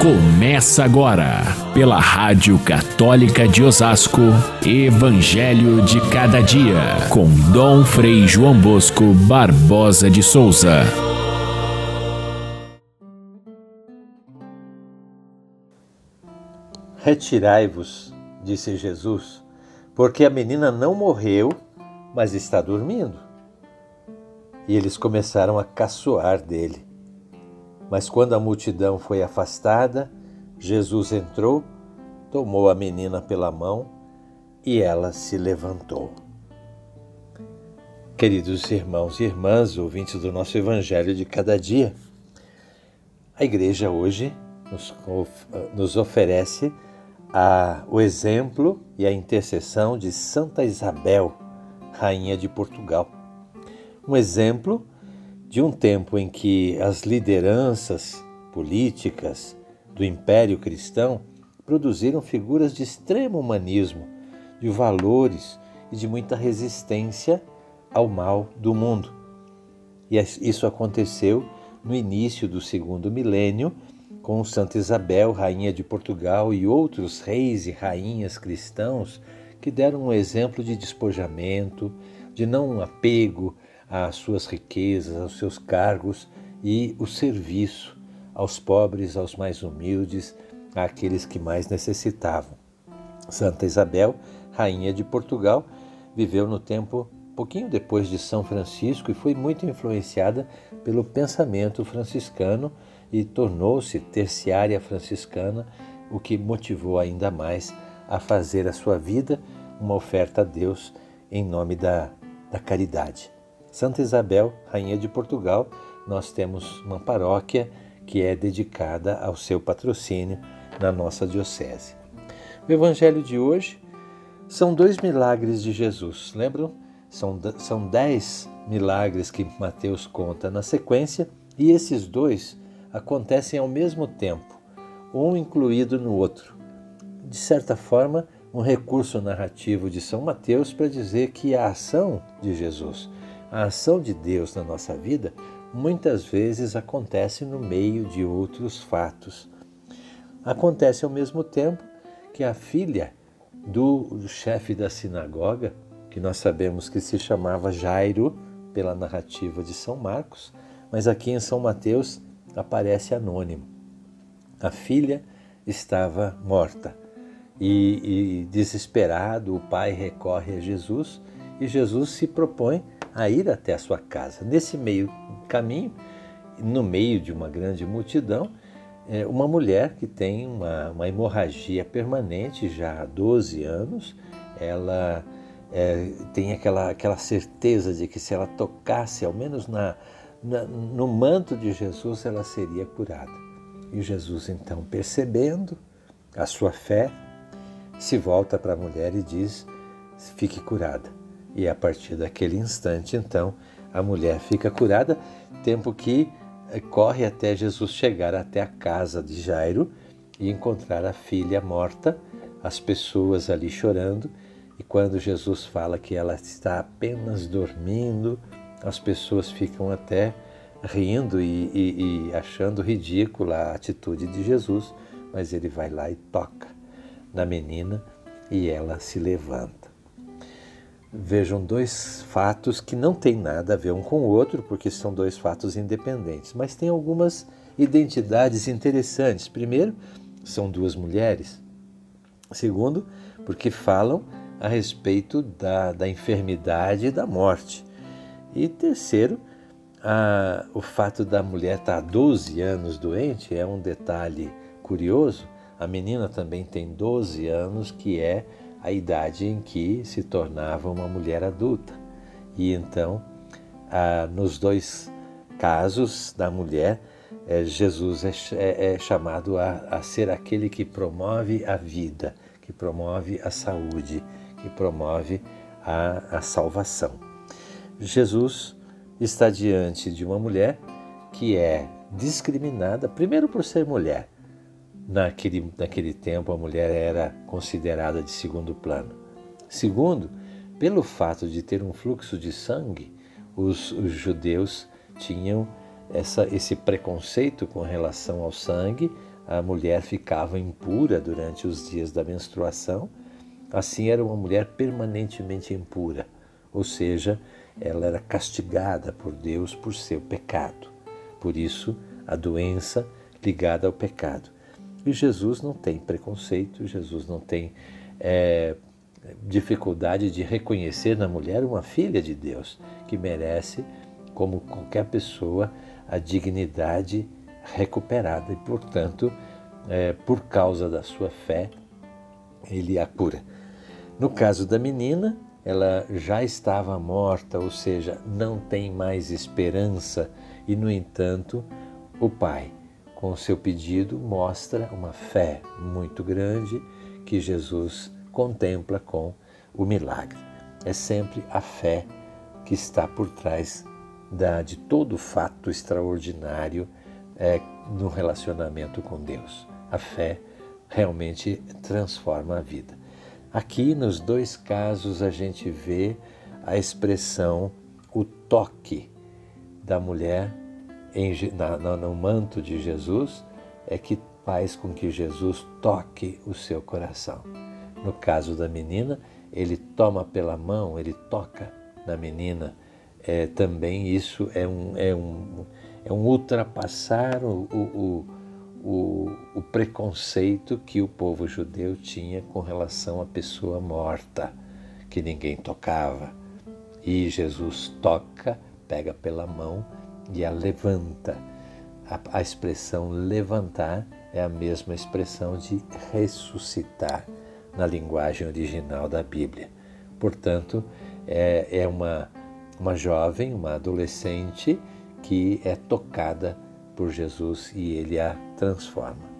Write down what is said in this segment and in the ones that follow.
Começa agora, pela Rádio Católica de Osasco, Evangelho de Cada Dia, com Dom Frei João Bosco Barbosa de Souza. Retirai-vos, disse Jesus, porque a menina não morreu, mas está dormindo. E eles começaram a caçoar dele. Mas quando a multidão foi afastada, Jesus entrou, tomou a menina pela mão e ela se levantou. Queridos irmãos e irmãs, ouvintes do nosso Evangelho de cada dia, a igreja hoje nos, nos oferece a, o exemplo e a intercessão de Santa Isabel, Rainha de Portugal. Um exemplo de um tempo em que as lideranças políticas do Império Cristão produziram figuras de extremo humanismo, de valores e de muita resistência ao mal do mundo. E isso aconteceu no início do segundo milênio, com Santa Isabel, rainha de Portugal, e outros reis e rainhas cristãos que deram um exemplo de despojamento, de não apego às suas riquezas, aos seus cargos e o serviço aos pobres, aos mais humildes, àqueles que mais necessitavam. Santa Isabel, rainha de Portugal, viveu no tempo pouquinho depois de São Francisco e foi muito influenciada pelo pensamento franciscano e tornou-se terciária franciscana, o que motivou ainda mais a fazer a sua vida uma oferta a Deus em nome da, da caridade. Santa Isabel, Rainha de Portugal, nós temos uma paróquia que é dedicada ao seu patrocínio na nossa diocese. O evangelho de hoje são dois milagres de Jesus, lembram? São, são dez milagres que Mateus conta na sequência e esses dois acontecem ao mesmo tempo, um incluído no outro. De certa forma, um recurso narrativo de São Mateus para dizer que a ação de Jesus a ação de Deus na nossa vida muitas vezes acontece no meio de outros fatos. Acontece ao mesmo tempo que a filha do chefe da sinagoga, que nós sabemos que se chamava Jairo pela narrativa de São Marcos, mas aqui em São Mateus aparece anônimo. A filha estava morta e, e desesperado, o pai recorre a Jesus e Jesus se propõe a ir até a sua casa. Nesse meio caminho, no meio de uma grande multidão, é uma mulher que tem uma, uma hemorragia permanente já há 12 anos, ela é, tem aquela, aquela certeza de que se ela tocasse, ao menos na, na, no manto de Jesus, ela seria curada. E Jesus, então, percebendo a sua fé, se volta para a mulher e diz: fique curada. E a partir daquele instante, então, a mulher fica curada, tempo que eh, corre até Jesus chegar até a casa de Jairo e encontrar a filha morta, as pessoas ali chorando, e quando Jesus fala que ela está apenas dormindo, as pessoas ficam até rindo e, e, e achando ridícula a atitude de Jesus, mas ele vai lá e toca na menina e ela se levanta vejam dois fatos que não têm nada a ver um com o outro, porque são dois fatos independentes, mas têm algumas identidades interessantes. Primeiro, são duas mulheres. Segundo, porque falam a respeito da, da enfermidade e da morte. E terceiro, a, o fato da mulher estar há 12 anos doente é um detalhe curioso. A menina também tem 12 anos, que é a idade em que se tornava uma mulher adulta. E então, ah, nos dois casos da mulher, eh, Jesus é, é, é chamado a, a ser aquele que promove a vida, que promove a saúde, que promove a, a salvação. Jesus está diante de uma mulher que é discriminada, primeiro por ser mulher, naquele, naquele tempo a mulher era considerada de segundo plano. Segundo, pelo fato de ter um fluxo de sangue, os, os judeus tinham essa, esse preconceito com relação ao sangue, a mulher ficava impura durante os dias da menstruação, assim era uma mulher permanentemente impura, ou seja, ela era castigada por Deus por seu pecado. Por isso, a doença ligada ao pecado. E Jesus não tem preconceito, Jesus não tem é, dificuldade de reconhecer na mulher uma filha de Deus que merece, como qualquer pessoa, a dignidade recuperada e, portanto, é, por causa da sua fé, ele a cura. No caso da menina, ela já estava morta, ou seja, não tem mais esperança, e no entanto, o pai, com seu pedido, mostra uma fé muito grande que Jesus contempla com o milagre. É sempre a fé que está por trás da, de todo fato extraordinário é, no relacionamento com Deus. A fé realmente transforma a vida. Aqui, nos dois casos, a gente vê a expressão, o toque da mulher em, na, no manto de Jesus, é que faz com que Jesus toque o seu coração. No caso da menina, ele toma pela mão, ele toca na menina. É, também isso é um, é um, é um ultrapassar o, o, o, o preconceito que o povo judeu tinha com relação à pessoa morta, que ninguém tocava. E Jesus toca, pega pela mão e a levanta. A, a expressão levantar é a mesma expressão de ressuscitar na linguagem original da Bíblia. Portanto, é, é uma, uma jovem, uma adolescente que é tocada por Jesus e ele a transforma.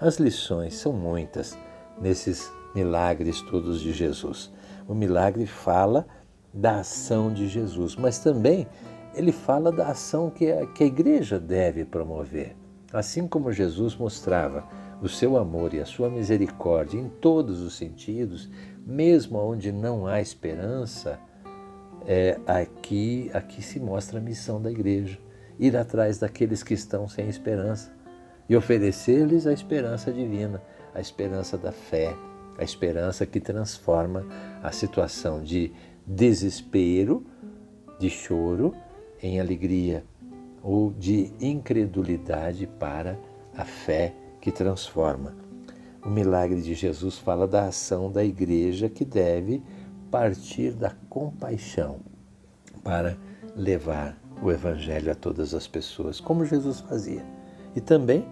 As lições são muitas nesses milagres todos de Jesus. O milagre fala da ação de Jesus, mas também ele fala da ação que a, que a igreja deve promover. Assim como Jesus mostrava o seu amor e a sua misericórdia em todos os sentidos, mesmo onde não há esperança, é, aqui, aqui se mostra a missão da igreja ir atrás daqueles que estão sem esperança e oferecer-lhes a esperança divina, a esperança da fé, a esperança que transforma a situação de desespero, de choro, em alegria, ou de incredulidade para a fé que transforma. O milagre de Jesus fala da ação da igreja que deve partir da compaixão para levar o Evangelho a todas as pessoas, como Jesus fazia. E também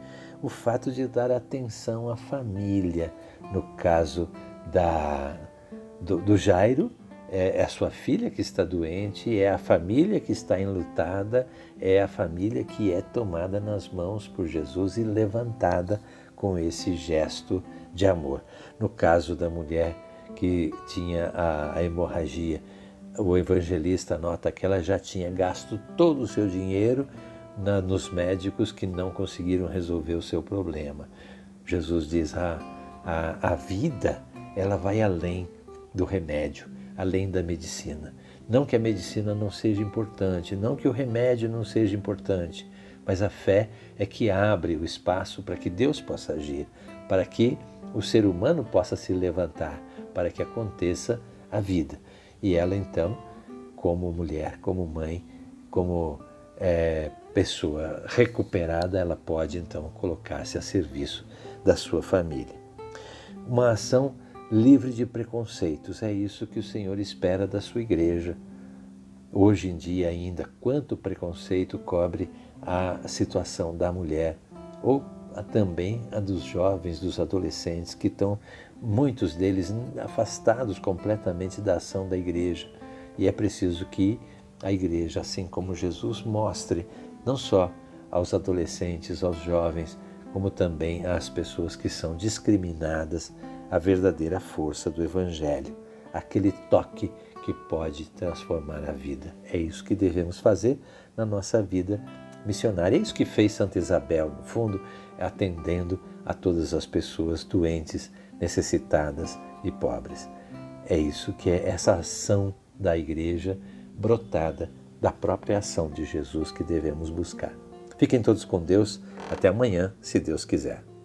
o fato de dar atenção à família. No caso da, do, do Jairo, é, é a sua filha que está doente, é a família que está enlutada, é a família que é tomada nas mãos por Jesus e levantada com esse gesto de amor. No caso da mulher que tinha a, a hemorragia, o evangelista nota que ela já tinha gasto todo o seu dinheiro na, nos médicos que não conseguiram resolver o seu problema. Jesus diz: ah, a, a vida ela vai além do remédio, além da medicina. Não que a medicina não seja importante, não que o remédio não seja importante, mas a fé é que abre o espaço para que Deus possa agir, para que o ser humano possa se levantar, para que aconteça a vida. E ela então, como mulher, como mãe, como é, pessoa recuperada, ela pode então colocar-se a serviço da sua família. Uma ação livre de preconceitos, é isso que o Senhor espera da sua igreja. Hoje em dia ainda, quanto preconceito cobre a situação da mulher ou também a dos jovens, dos adolescentes que estão muitos deles afastados completamente da ação da igreja. E é preciso que a igreja, assim como Jesus, mostre não só aos adolescentes, aos jovens, como também às pessoas que são discriminadas a verdadeira força do Evangelho, aquele toque que pode transformar a vida. É isso que devemos fazer na nossa vida missionária. É isso que fez Santa Isabel, no fundo, atendendo a todas as pessoas doentes necessitadas e pobres. É isso que é essa ação da igreja brotada da própria ação de Jesus que devemos buscar. Fiquem todos com Deus. Até amanhã, se Deus quiser.